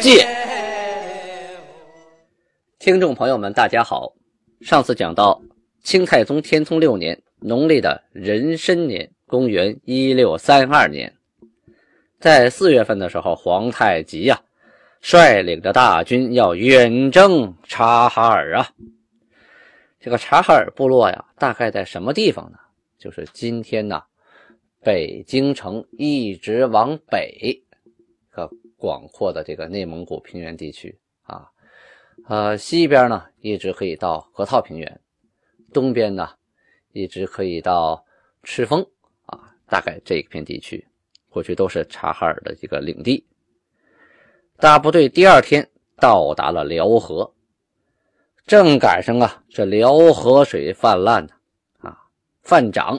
借》。听众朋友们，大家好。上次讲到清太宗天聪六年，农历的壬申年，公元一六三二年，在四月份的时候，皇太极呀，率领着大军要远征察哈尔啊。这个察哈尔部落呀，大概在什么地方呢？就是今天呢，北京城一直往北，广阔的这个内蒙古平原地区啊。呃，西边呢一直可以到河套平原，东边呢一直可以到赤峰啊，大概这一片地区过去都是察哈尔的一个领地。大部队第二天到达了辽河，正赶上啊这辽河水泛滥呢，啊泛涨，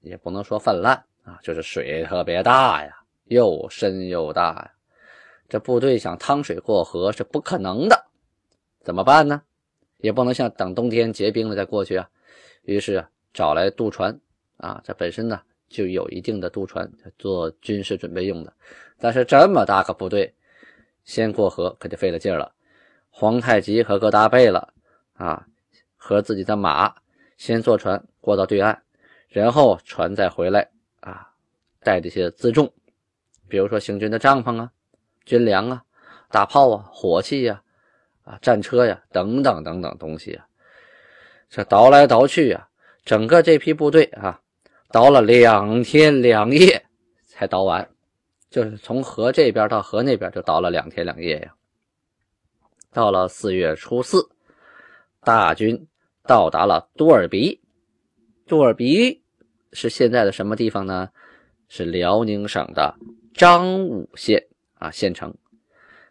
也不能说泛滥啊，就是水特别大呀，又深又大呀，这部队想趟水过河是不可能的。怎么办呢？也不能像等冬天结冰了再过去啊。于是找来渡船啊，这本身呢就有一定的渡船做军事准备用的。但是这么大个部队，先过河可就费了劲了。皇太极和各大贝勒啊，和自己的马先坐船过到对岸，然后船再回来啊，带这些辎重，比如说行军的帐篷啊、军粮啊、大炮啊、火器呀。啊，战车呀，等等等等东西啊，这倒来倒去啊，整个这批部队啊，倒了两天两夜才倒完，就是从河这边到河那边就倒了两天两夜呀。到了四月初四，大军到达了多尔比，多尔比是现在的什么地方呢？是辽宁省的彰武县啊县城。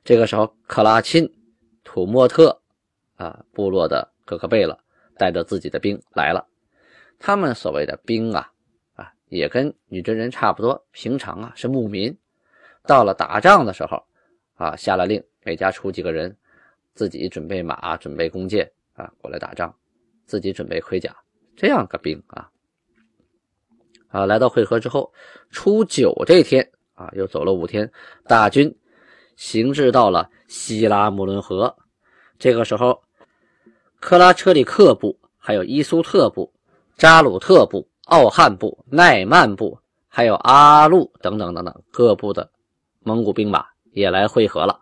这个时候，克拉钦。土默特啊，部落的各个贝勒带着自己的兵来了。他们所谓的兵啊，啊，也跟女真人差不多。平常啊是牧民，到了打仗的时候啊，下了令，每家出几个人，自己准备马，准备弓箭啊，过来打仗，自己准备盔甲，这样个兵啊。啊，来到会合之后，初九这天啊，又走了五天，大军行至到了。希拉穆伦河，这个时候，克拉车里克部、还有伊苏特部、扎鲁特部、奥汉部、奈曼部，还有阿路等等等等各部的蒙古兵马也来会合了。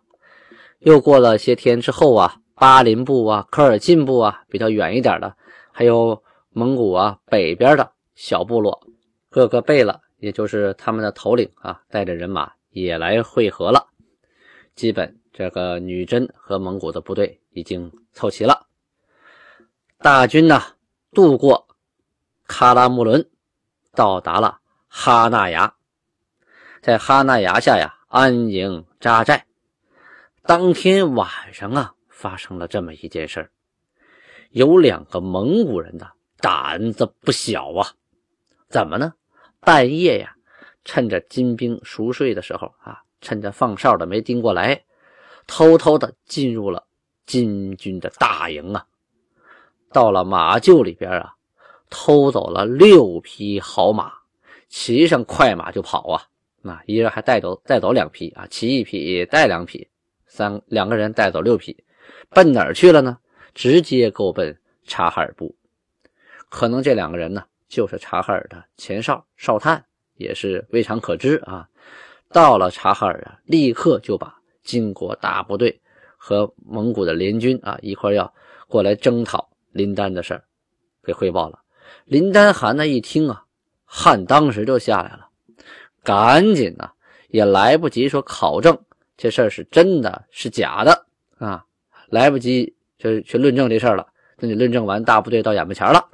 又过了些天之后啊，巴林部啊、科尔沁部啊，比较远一点的，还有蒙古啊北边的小部落，各个贝勒，也就是他们的头领啊，带着人马也来会合了，基本。这个女真和蒙古的部队已经凑齐了，大军呢渡过喀拉木伦，到达了哈纳崖，在哈纳崖下呀安营扎寨。当天晚上啊，发生了这么一件事，有两个蒙古人的胆子不小啊，怎么呢？半夜呀，趁着金兵熟睡的时候啊，趁着放哨的没盯过来。偷偷的进入了金军的大营啊，到了马厩里边啊，偷走了六匹好马，骑上快马就跑啊！啊，一人还带走带走两匹啊，骑一匹带两匹，三两个人带走六匹，奔哪儿去了呢？直接够奔察哈尔部。可能这两个人呢，就是察哈尔的前哨哨探，也是未尝可知啊。到了察哈尔啊，立刻就把。金国大部队和蒙古的联军啊，一块要过来征讨林丹的事儿，给汇报了。林丹汗呢一听啊，汗当时就下来了，赶紧呢也来不及说考证这事儿是真的是假的啊，来不及就去论证这事儿了。等你论证完，大部队到眼巴前了，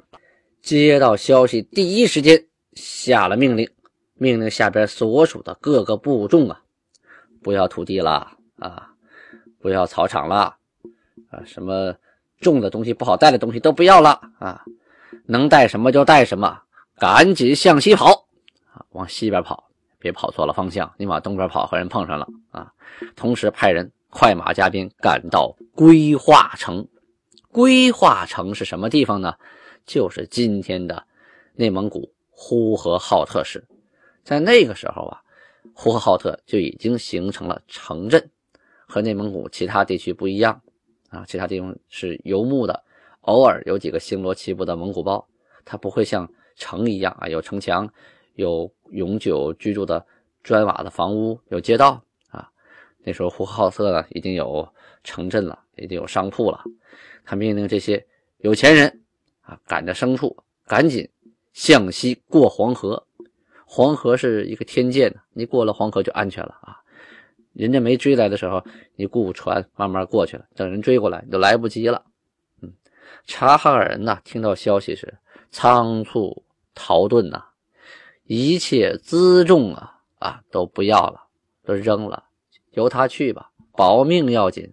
接到消息，第一时间下了命令，命令下边所属的各个部众啊，不要土地了。啊，不要草场了，啊，什么重的东西不好带的东西都不要了啊，能带什么就带什么，赶紧向西跑啊，往西边跑，别跑错了方向，你往东边跑和人碰上了啊。同时派人快马加鞭赶到归化城。规划城是什么地方呢？就是今天的内蒙古呼和浩特市。在那个时候啊，呼和浩特就已经形成了城镇，和内蒙古其他地区不一样啊。其他地方是游牧的，偶尔有几个星罗棋布的蒙古包，它不会像城一样啊，有城墙，有永久居住的砖瓦的房屋，有街道啊。那时候呼和浩特呢，已经有城镇了，已经有商铺了。他命令这些有钱人啊，赶着牲畜，赶紧向西过黄河。黄河是一个天堑呢，你过了黄河就安全了啊！人家没追来的时候，你雇船慢慢过去了，等人追过来你就来不及了。嗯，察哈尔人呐，听到消息时仓促逃遁呐，一切辎重啊啊都不要了，都扔了，由他去吧，保命要紧。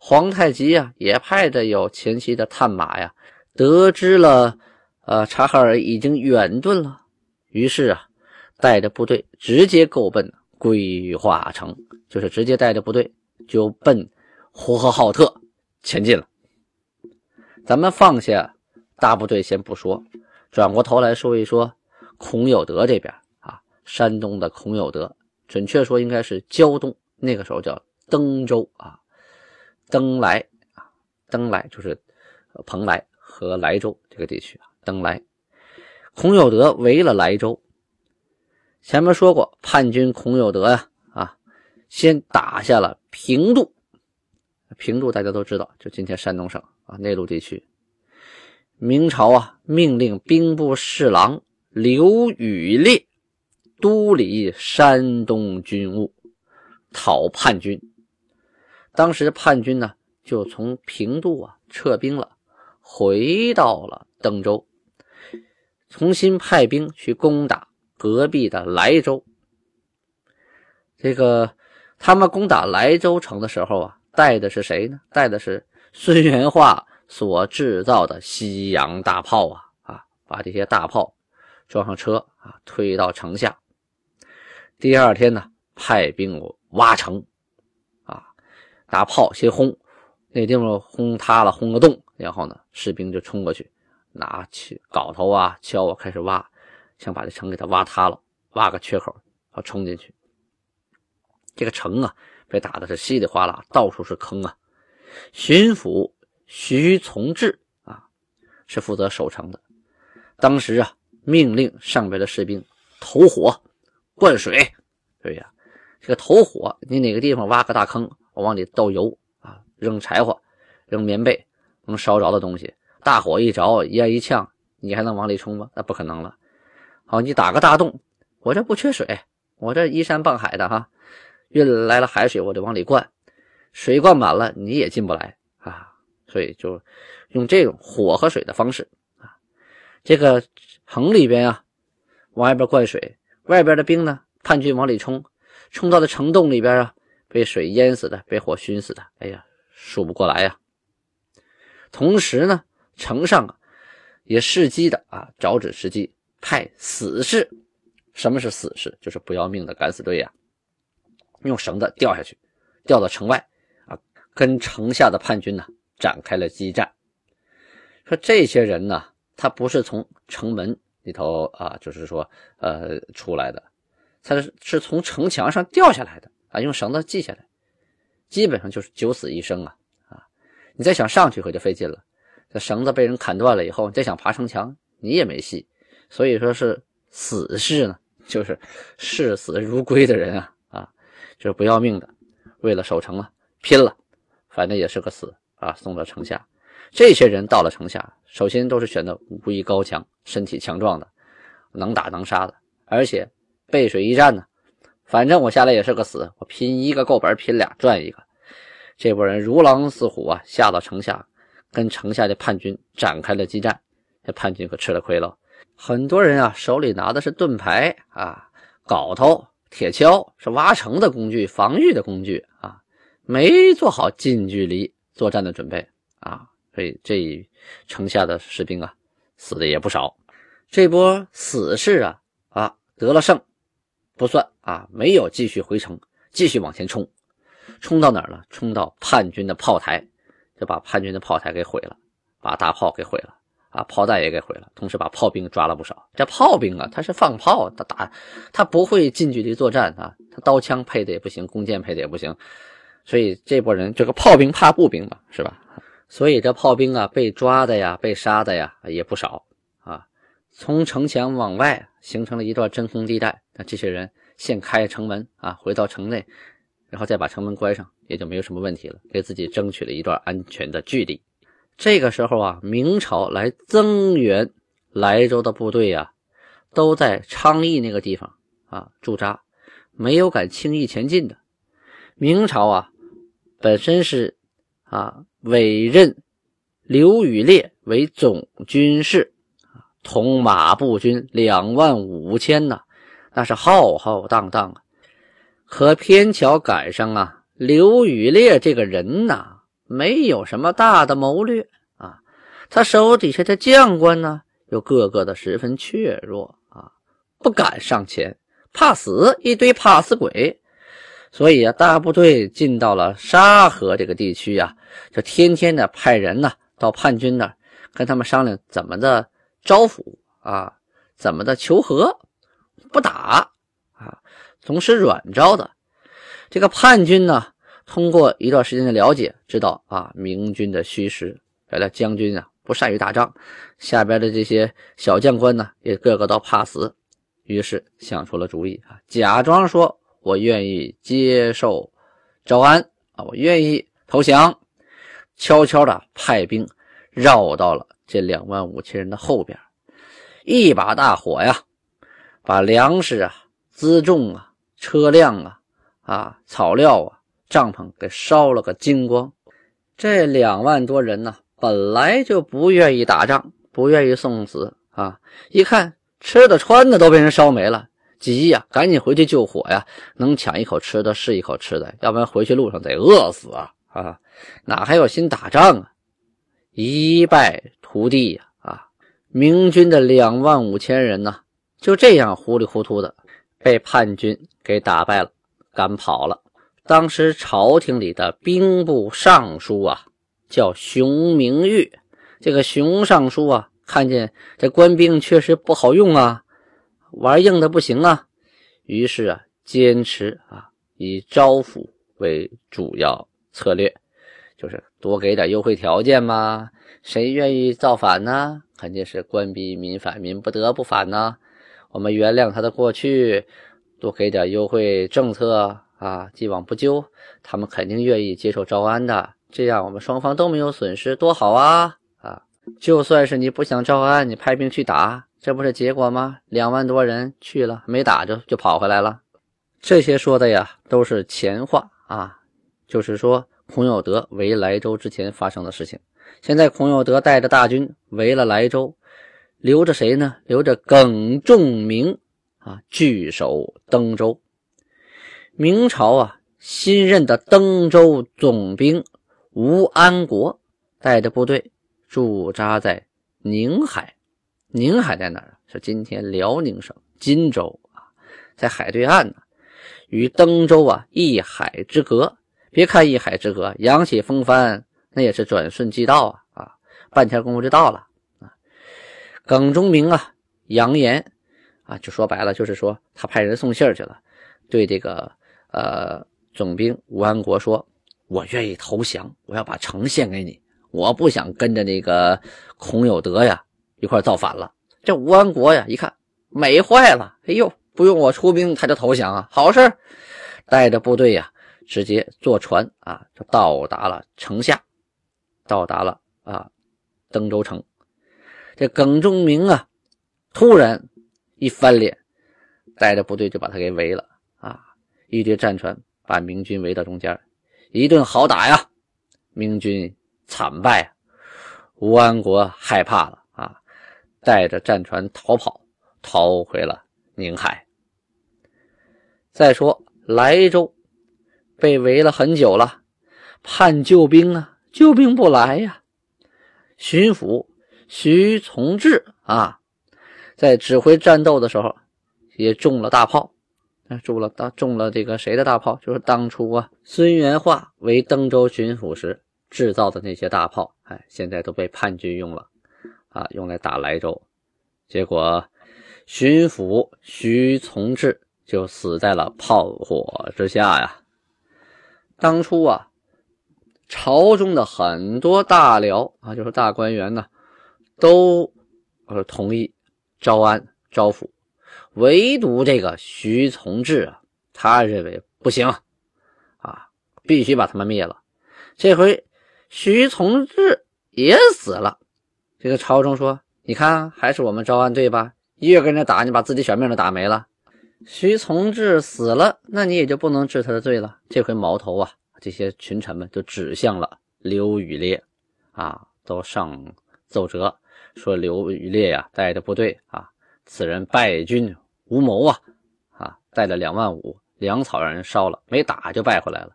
皇太极呀，也派着有前期的探马呀，得知了，呃，察哈尔已经远遁了。于是啊，带着部队直接够奔归化城，就是直接带着部队就奔呼和浩特前进了。咱们放下大部队先不说，转过头来说一说孔有德这边啊，山东的孔有德，准确说应该是胶东，那个时候叫登州啊，登莱啊，登莱就是蓬莱和莱州这个地区啊，登莱。孔有德围了莱州。前面说过，叛军孔有德呀，啊，先打下了平度。平度大家都知道，就今天山东省啊内陆地区。明朝啊，命令兵部侍郎刘宇烈督理山东军务，讨叛军。当时叛军呢，就从平度啊撤兵了，回到了登州。重新派兵去攻打隔壁的莱州。这个他们攻打莱州城的时候啊，带的是谁呢？带的是孙元化所制造的西洋大炮啊啊！把这些大炮装上车啊，推到城下。第二天呢，派兵挖城，拿炮先轰，那地方轰塌了，轰个洞，然后呢，士兵就冲过去。拿起镐头啊、锹啊，开始挖，想把这城给它挖塌了，挖个缺口，好冲进去。这个城啊，被打的是稀里哗啦，到处是坑啊。巡抚徐从志啊，是负责守城的。当时啊，命令上边的士兵投火、灌水。对呀，这个投火，你哪个地方挖个大坑，我往里倒油啊，扔柴火、扔棉被，能烧着的东西。大火一着，烟一呛，你还能往里冲吗？那不可能了。好，你打个大洞，我这不缺水，我这依山傍海的哈，运来了海水，我就往里灌，水灌满了，你也进不来啊。所以就用这种火和水的方式啊。这个城里边啊，往外边灌水，外边的兵呢，叛军往里冲，冲到了城洞里边啊，被水淹死的，被火熏死的，哎呀，数不过来呀。同时呢。城上啊，也伺机的啊，找准时机派死士。什么是死士？就是不要命的敢死队呀，用绳子吊下去，吊到城外啊，跟城下的叛军呢展开了激战。说这些人呢，他不是从城门里头啊，就是说呃出来的，他是是从城墙上掉下来的啊，用绳子系下来，基本上就是九死一生啊啊！你再想上去可就费劲了。这绳子被人砍断了以后，你再想爬城墙，你也没戏。所以说是死士呢，就是视死如归的人啊啊，就是不要命的，为了守城啊，拼了，反正也是个死啊，送到城下。这些人到了城下，首先都是选择武艺高强、身体强壮的，能打能杀的，而且背水一战呢。反正我下来也是个死，我拼一个够本，拼俩赚一个。这波人如狼似虎啊，下到城下。跟城下的叛军展开了激战，这叛军可吃了亏了。很多人啊，手里拿的是盾牌啊、镐头、铁锹，是挖城的工具、防御的工具啊。没做好近距离作战的准备啊，所以这城下的士兵啊，死的也不少。这波死士啊啊得了胜不算啊，没有继续回城，继续往前冲，冲到哪儿了？冲到叛军的炮台，就把叛军的炮台给毁了，把大炮给毁了。啊，炮弹也给毁了，同时把炮兵抓了不少。这炮兵啊，他是放炮，他打，他不会近距离作战啊，他刀枪配的也不行，弓箭配的也不行，所以这波人，这个炮兵怕步兵嘛，是吧？所以这炮兵啊，被抓的呀，被杀的呀也不少啊。从城墙往外形成了一段真空地带，那这些人先开城门啊，回到城内，然后再把城门关上，也就没有什么问题了，给自己争取了一段安全的距离。这个时候啊，明朝来增援莱州的部队呀，都在昌邑那个地方啊驻扎，没有敢轻易前进的。明朝啊，本身是啊委任刘宇烈为总军事，统马步军两万五千呐，那是浩浩荡荡啊。可偏巧赶上啊，刘宇烈这个人呐。没有什么大的谋略啊，他手底下的将官呢，又个个的十分怯弱啊，不敢上前，怕死，一堆怕死鬼。所以啊，大部队进到了沙河这个地区呀，就天天的派人呢到叛军那，跟他们商量怎么的招抚啊，怎么的求和，不打啊，总是软招的。这个叛军呢。通过一段时间的了解，知道啊，明军的虚实，原来将军啊不善于打仗，下边的这些小将官呢也个个都怕死，于是想出了主意啊，假装说我愿意接受招安啊，我愿意投降，悄悄的派兵绕到了这两万五千人的后边，一把大火呀，把粮食啊、辎重啊、车辆啊、啊草料啊。帐篷给烧了个精光，这两万多人呢，本来就不愿意打仗，不愿意送死啊！一看吃的穿的都被人烧没了，急呀，赶紧回去救火呀！能抢一口吃的是一口吃的，要不然回去路上得饿死啊！啊，哪还有心打仗啊？一败涂地呀！啊，明军的两万五千人呢，就这样糊里糊涂的被叛军给打败了，赶跑了。当时朝廷里的兵部尚书啊，叫熊明玉。这个熊尚书啊，看见这官兵确实不好用啊，玩硬的不行啊，于是啊，坚持啊，以招抚为主要策略，就是多给点优惠条件嘛。谁愿意造反呢？肯定是官逼民反，民不得不反呢。我们原谅他的过去，多给点优惠政策。啊，既往不咎，他们肯定愿意接受招安的，这样我们双方都没有损失，多好啊！啊，就算是你不想招安，你派兵去打，这不是结果吗？两万多人去了，没打着就跑回来了。这些说的呀，都是前话啊，就是说孔有德围莱州之前发生的事情。现在孔有德带着大军围了莱州，留着谁呢？留着耿仲明啊，据守登州。明朝啊，新任的登州总兵吴安国带着部队驻扎在宁海。宁海在哪儿啊？是今天辽宁省金州啊，在海对岸呢，与登州啊一海之隔。别看一海之隔，扬起风帆那也是转瞬即到啊啊，半天功夫就到了。耿忠明啊，扬言啊，就说白了就是说他派人送信去了，对这个。呃，总兵吴安国说：“我愿意投降，我要把城献给你，我不想跟着那个孔有德呀一块造反了。”这吴安国呀，一看美坏了，哎呦，不用我出兵他就投降啊，好事！带着部队呀，直接坐船啊，就到达了城下，到达了啊登州城。这耿仲明啊，突然一翻脸，带着部队就把他给围了啊。一堆战船把明军围到中间，一顿好打呀！明军惨败啊，吴安国害怕了啊，带着战船逃跑，逃回了宁海。再说莱州被围了很久了，盼救兵啊，救兵不来呀。巡抚徐从志啊，在指挥战斗的时候也中了大炮，中了大中了这个谁的大炮？就是当初啊，孙元化为登州巡抚时制造的那些大炮，哎，现在都被叛军用了啊，用来打莱州。结果巡抚徐从志就死在了炮火之下呀。当初啊。朝中的很多大僚啊，就是大官员呢，都呃同意招安招抚，唯独这个徐从志啊，他认为不行啊，必须把他们灭了。这回徐从志也死了，这个朝中说：“你看，还是我们招安对吧？越跟着打，你把自己小命都打没了。徐从志死了，那你也就不能治他的罪了。这回矛头啊。”这些群臣们就指向了刘宇烈，啊，都上奏折说刘宇烈呀带着部队啊，此人败军无谋啊，啊，带了两万五粮草让人烧了，没打就败回来了。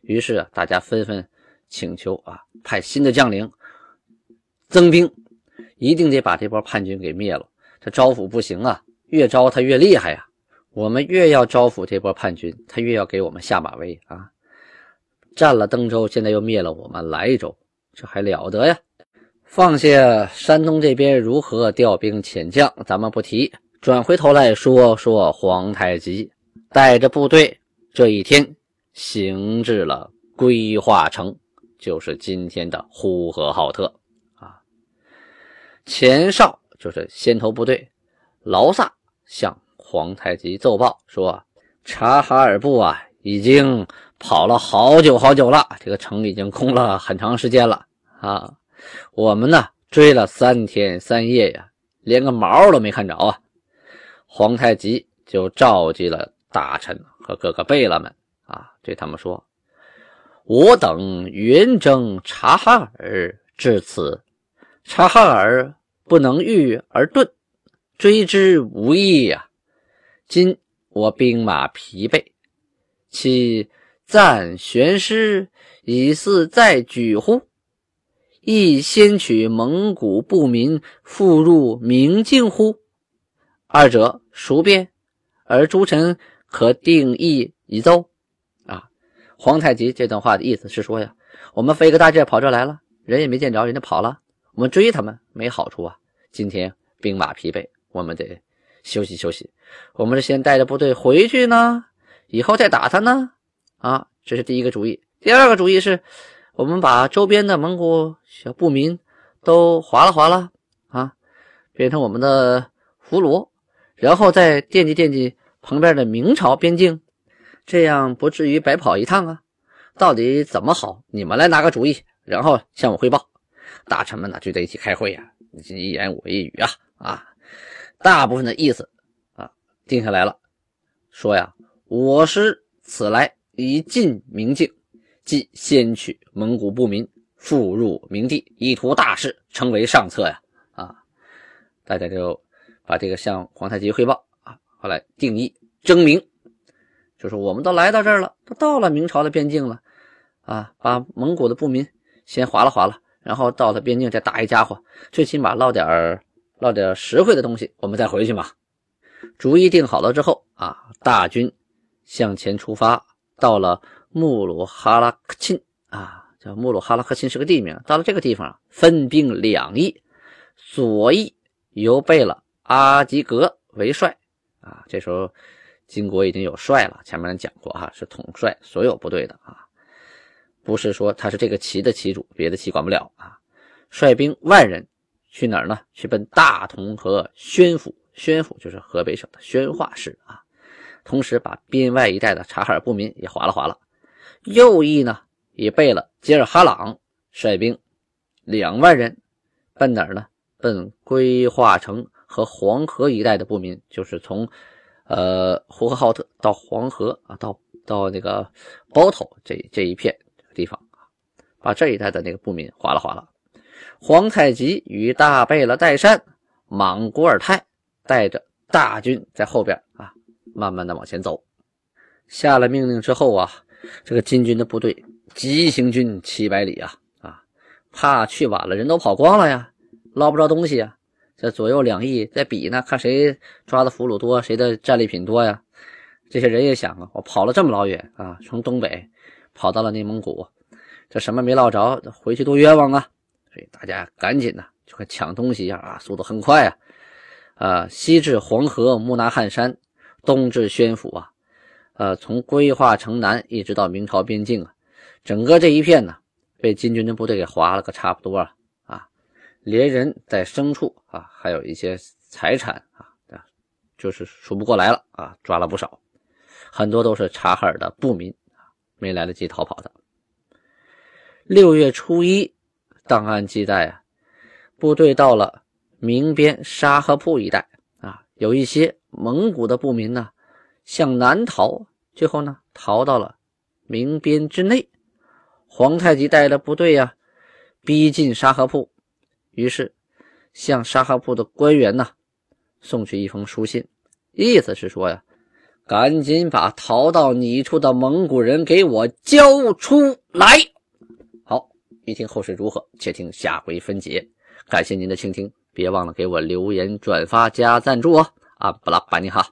于是啊，大家纷纷请求啊，派新的将领增兵，一定得把这波叛军给灭了。这招抚不行啊，越招他越厉害呀。我们越要招抚这波叛军，他越要给我们下马威啊。占了登州，现在又灭了我们莱州，这还了得呀！放下山东这边如何调兵遣将，咱们不提，转回头来说说皇太极带着部队这一天行至了归化城，就是今天的呼和浩特啊。前哨就是先头部队，劳萨向皇太极奏报说，察哈尔部啊已经。跑了好久好久了，这个城已经空了很长时间了啊！我们呢追了三天三夜呀，连个毛都没看着啊！皇太极就召集了大臣和各个贝勒们啊，对他们说：“我等云征察哈尔至此，察哈尔不能御而遁，追之无益呀！今我兵马疲惫，其……”暂悬师以似再举乎？亦先取蒙古部民复入明镜乎？二者孰变？而诸臣可定义以奏。啊，皇太极这段话的意思是说呀，我们费个大劲跑这来了，人也没见着，人家跑了，我们追他们没好处啊。今天兵马疲惫，我们得休息休息。我们是先带着部队回去呢，以后再打他呢？啊，这是第一个主意。第二个主意是，我们把周边的蒙古小部民都划拉划拉啊，变成我们的俘虏，然后再惦记惦记旁边的明朝边境，这样不至于白跑一趟啊。到底怎么好？你们来拿个主意，然后向我汇报。大臣们呢聚在一起开会呀，你一言我一语啊啊，大部分的意思啊定下来了，说呀，我师此来。以进明境，即先取蒙古部民，复入明地，以图大事，成为上策呀！啊，大家就把这个向皇太极汇报啊。后来定义征明，就是我们都来到这儿了，都到了明朝的边境了啊，把蒙古的部民先划拉划拉，然后到了边境再打一家伙，最起码捞点儿捞点实惠的东西，我们再回去嘛。主意定好了之后啊，大军向前出发。到了穆鲁哈拉克钦啊，叫穆鲁哈拉克钦是个地名。到了这个地方，分兵两翼，左翼由贝勒阿吉格为帅啊。这时候金国已经有帅了，前面讲过哈，是统帅所有部队的啊，不是说他是这个旗的旗主，别的旗管不了啊。率兵万人去哪儿呢？去奔大同和宣府，宣府就是河北省的宣化市啊。同时把边外一带的察哈尔部民也划了划了，右翼呢也备了吉尔哈朗率兵两万人奔哪儿呢？奔归化城和黄河一带的部民，就是从呃呼和浩特到黄河啊，到到那个包头这这一片地方把这一带的那个部民划了划了。皇太极与大贝勒代善、莽古尔泰带着大军在后边啊。慢慢的往前走，下了命令之后啊，这个金军的部队急行军七百里啊啊，怕去晚了人都跑光了呀，捞不着东西呀。这左右两翼在比呢，看谁抓的俘虏多，谁的战利品多呀。这些人也想啊，我跑了这么老远啊，从东北跑到了内蒙古，这什么没捞着，回去多冤枉啊！所以大家赶紧呢，就跟抢东西一样啊，速度很快啊。啊，西至黄河木纳汉山，东至宣府啊，呃，从归化城南一直到明朝边境啊，整个这一片呢，被金军的部队给划了个差不多了啊，连人带牲畜啊，还有一些财产啊，就是数不过来了啊，抓了不少，很多都是察哈尔的部民，没来得及逃跑的。六月初一，档案记载啊，部队到了。明边沙河铺一带啊，有一些蒙古的部民呢，向南逃，最后呢，逃到了明边之内。皇太极带的部队呀，逼近沙河铺，于是向沙河铺的官员呢，送去一封书信，意思是说呀，赶紧把逃到你处的蒙古人给我交出来。好，欲听后事如何，且听下回分解。感谢您的倾听。别忘了给我留言、转发、加赞助哦！啊，不拉巴尼哈。